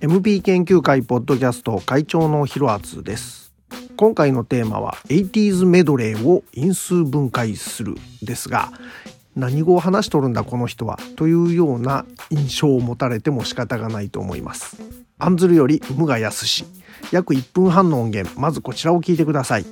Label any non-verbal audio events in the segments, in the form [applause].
MB 研究会ポッドキャスト会長のヒロアツです。今回のテーマは 80s メドレーを因数分解するですが何語を話しとるんだこの人はというような印象を持たれても仕方がないと思います。約1分半の音源。まずこちらを聞いてください。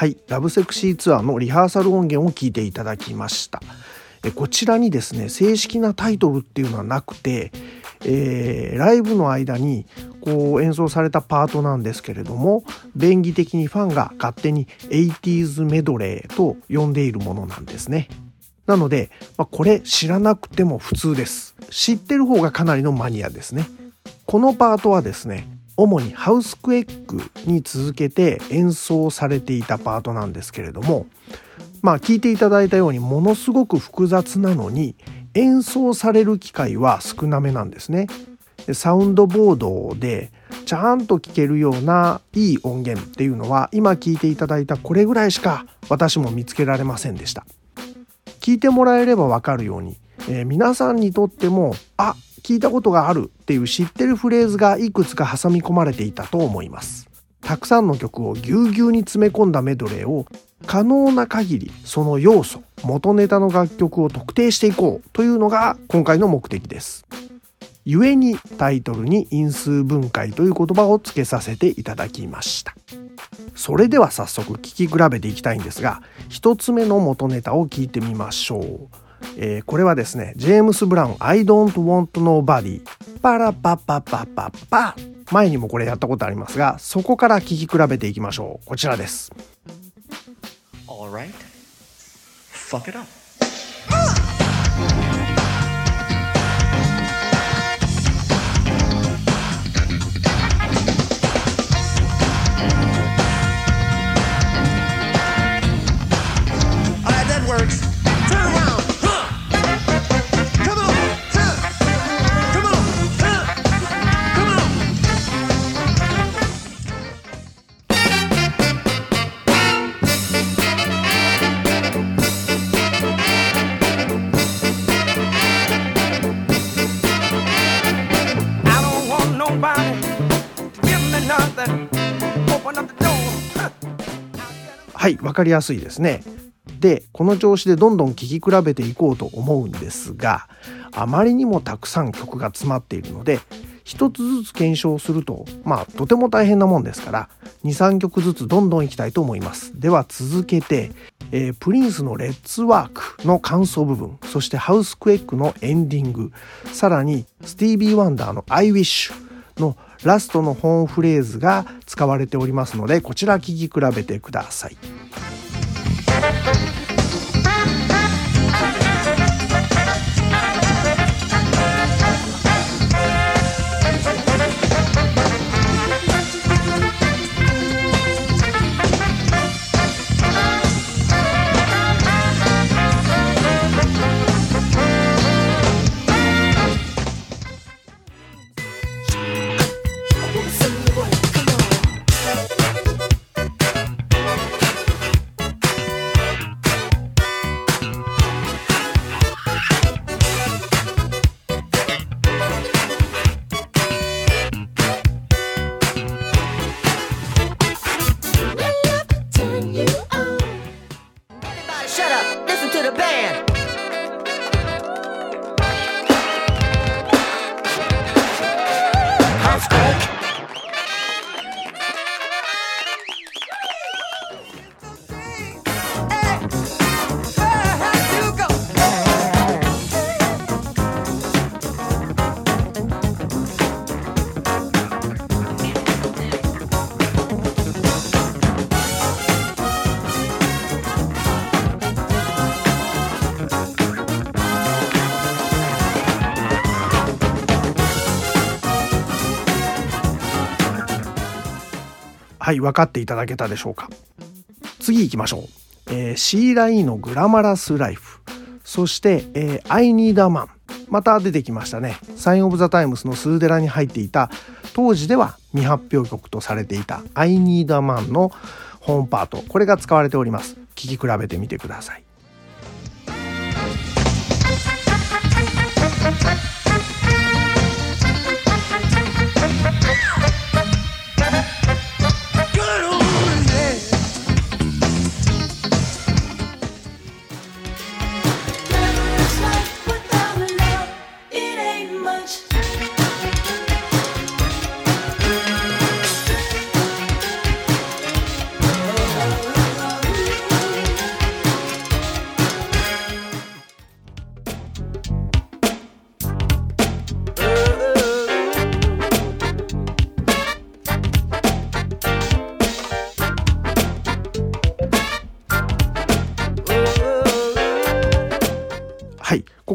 はい、ラブセクシーツアーのリハーサル音源を聞いていただきました。こちらにですね、正式なタイトルっていうのはなくて、えーライブの間にこう演奏されたパートなんですけれども、便宜的にファンが勝手に 80s メドレーと呼んでいるものなんですね。なので、まあ、これ知らなくても普通です。知ってる方がかなりのマニアですね。このパートはですね、主にハウスクエックに続けて演奏されていたパートなんですけれども、まあ聞いていただいたようにものすごく複雑なのに演奏される機会は少なめなんですね。サウンドボードでちゃんと聴けるようないい音源っていうのは今聞いていただいたこれぐらいしか私も見つけられませんでした。聞いてもらえればわかるように、えー皆さんにとってもあ聞いたことがあるっていう知ってるフレーズがいくつか挟み込まれていたと思います。たくさんの曲をぎゅうぎゅうに詰め込んだメドレーを可能な限りその要素元ネタの楽曲を特定していこうというのが今回の目的です。故にタイトルに因数分解という言葉を付けさせていただきました。それでは早速聞き比べていきたいんですが一つ目の元ネタを聞いてみましょう、えーこれはですねジェームス・ブラウン「I don't want nobody」パラパパパパパ前にもこれやったことありますがそこから聞き比べていきましょうこちらです Alright. Fuck it up. 分かりやすいですね。でこの調子でどんどん聴き比べていこうと思うんですがあまりにもたくさん曲が詰まっているので一つずつ検証するとまあとても大変なもんですから23曲ずつどんどんいきたいと思います。では続けて、えープリンスの「レッツワーク」の感想部分そしてハウスクエックのエンディングさらにスティービー・ワンダーの「I Wish」のラストの本フレーズが使われておりますのでこちら聴き比べてください。はい分かっていただけたでしょうか。次行きましょう、えー、シーライのグラマラスライフ。そして、えー、I Need a Man また出てきましたね。サイン・オブ・ザ・タイムスのスーデラに入っていた。当時では未発表曲とされていた I Need a Man の本パート。これが使われております。聞き比べてみてください。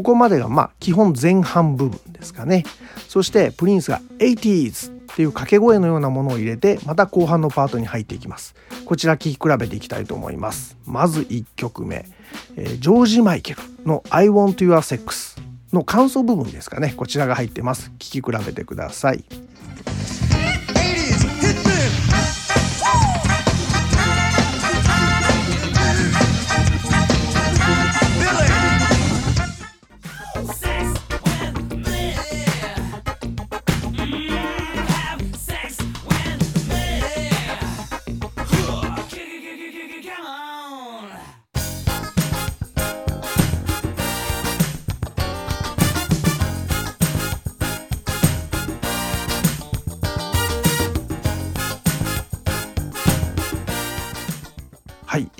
ここまでがまあ基本前半部分ですかね。そしてプリンスが 80s っていう掛け声のようなものを入れてまた後半のパートに入っていきます。こちら聴き比べていきたいと思います。まず1曲目、えージョージ・マイケルの I Want Your Sex の感想部分ですかね。こちらが入ってます。聴き比べてください。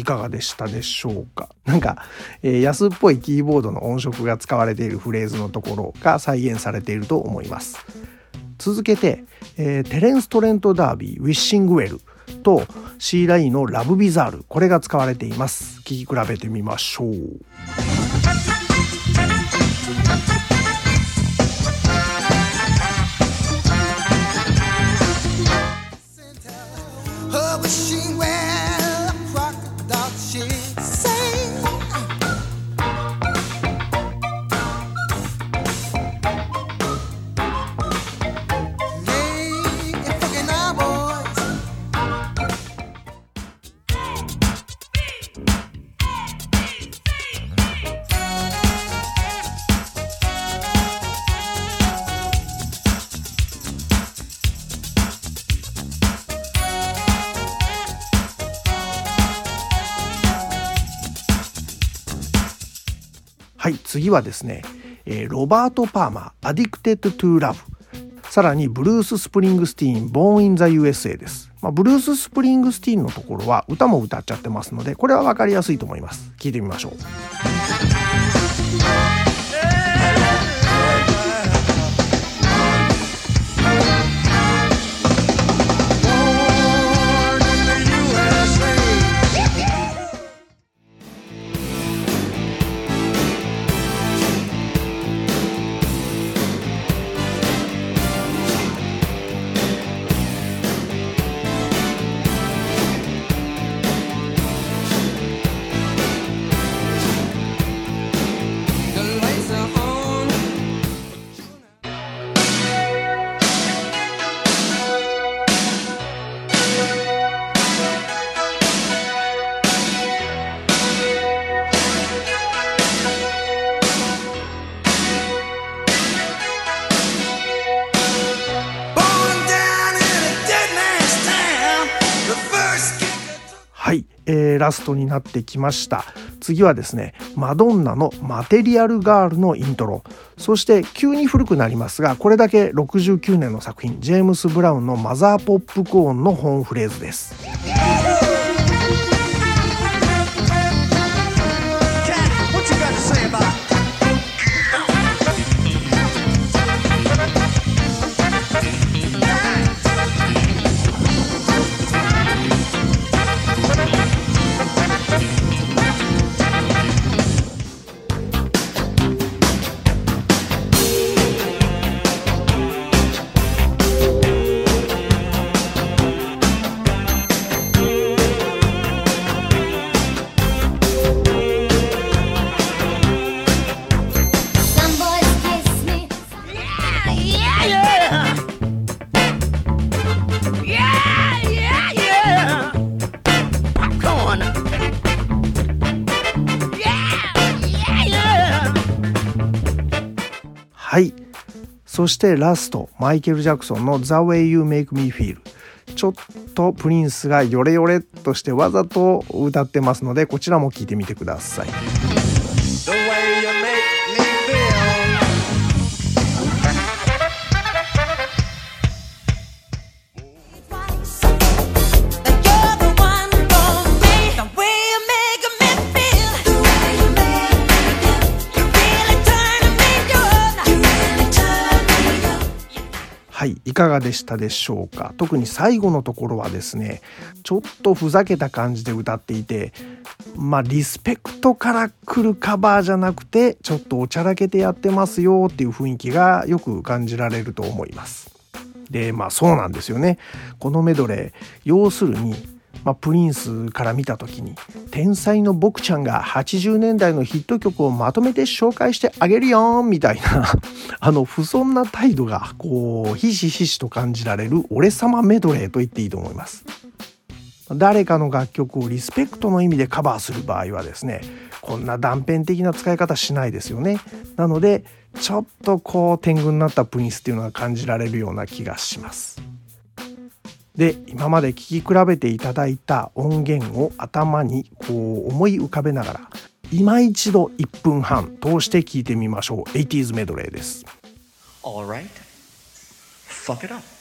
かがでしたでしょうか？なんか、えー安っぽいキーボードの音色が使われているフレーズのところが再現されていると思います。続けて、えーテレンス・トレント・ダービー「ウィッシングウェル」と C ラインの「ラブ・ビザール」これが使われています。聞き比べてみましょう。次はですね、えーロバート・パーマー「Addicted to Love」さらにブルース・スプリングスティーン「Born in the USA」です、まあ、ブルース・スプリングスティーンのところは歌も歌っちゃってますのでこれは分かりやすいと思います。聞いてみましょう。えーラストになってきました。次はですねマドンナの「マテリアル・ガール」のイントロ。そして急に古くなりますがこれだけ69年の作品ジェームス・ブラウンの「マザー・ポップコーン」の本フレーズです。そしてラストマイケル・ジャクソンの「The Way You Make Me Feel」ちょっとプリンスがヨレヨレとしてわざと歌ってますのでこちらも聴いてみてください。かがでしたでしょうか？特に最後のところはですねちょっとふざけた感じで歌っていてまあリスペクトから来るカバーじゃなくてちょっとおちゃらけてやってますよっていう雰囲気がよく感じられると思います。でまあそうなんですよねこのメドレー要するに、まあ、プリンスから見た時に天才の僕ちゃんが80年代のヒット曲をまとめて紹介してあげるよみたいな [laughs] あの不遜な態度がこうひしひしと感じられる俺様メドレーと言っていいと思います。誰かの楽曲をリスペクトの意味でカバーする場合はですねこんな断片的な使い方しないですよねなのでちょっとこう天狗になったプリンスっていうのが感じられるような気がしますで今まで聴き比べていただいた音源を頭にこう思い浮かべながら今一度1分半通して聴いてみましょう 80s メドレーです Alright. Fuck it up.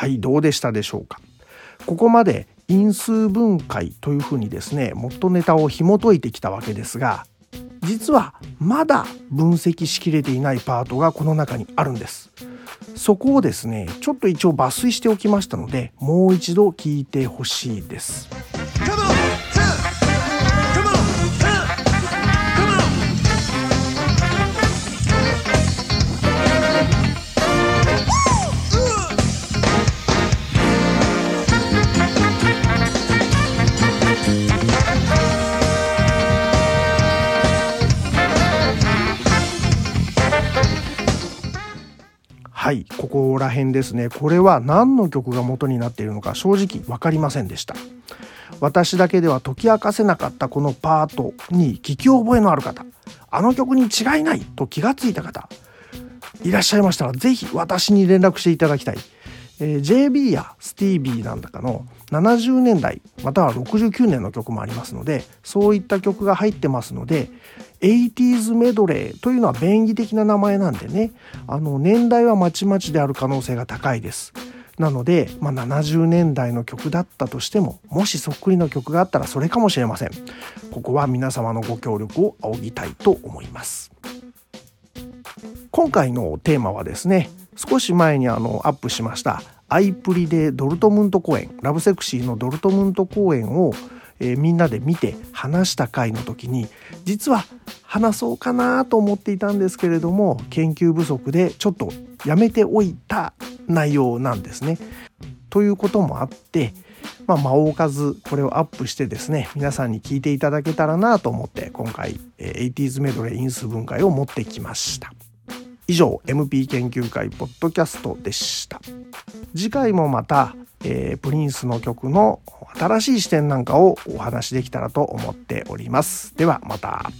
はいどうでしたでしょうか？ここまで因数分解というふうにですね元ネタを紐解いてきたわけですが実はまだ分析しきれていないパートがこの中にあるんです。そこをですねちょっと一応抜粋しておきましたのでもう一度聞いてほしいです。はいここら辺ですね。これは何の曲が元になっているのか正直分かりませんでした。私だけでは解き明かせなかったこのパートに聞き覚えのある方。あの曲に違いないと気がついた方。いらっしゃいましたらぜひ私に連絡していただきたい、えー JB やスティービーなんだかの70年代または69年の曲もありますのでそういった曲が入ってますので 80s メドレーというのは便宜的な名前なんでね。あの年代はまちまちである可能性が高いです。なので、まあ、70年代の曲だったとしてももしそっくりの曲があったらそれかもしれません。ここは皆様のご協力を仰ぎたいと思います。今回のテーマはですね少し前にあのアップしましたアイプリでドルトムント公演ラブセクシーのドルトムント公演を、えーみんなで見て話した回の時に実は話そうかなと思っていたんですけれども研究不足でちょっとやめておいた内容なんですね。ということもあって、まあ、間を置かずこれをアップしてですね皆さんに聞いていただけたらなと思って今回えー 80s メドレー因数分解を持ってきました。以上 MP 研究会ポッドキャストでした。次回もまた、えープリンスの曲の新しい視点なんかをお話しできたらと思っております。ではまた。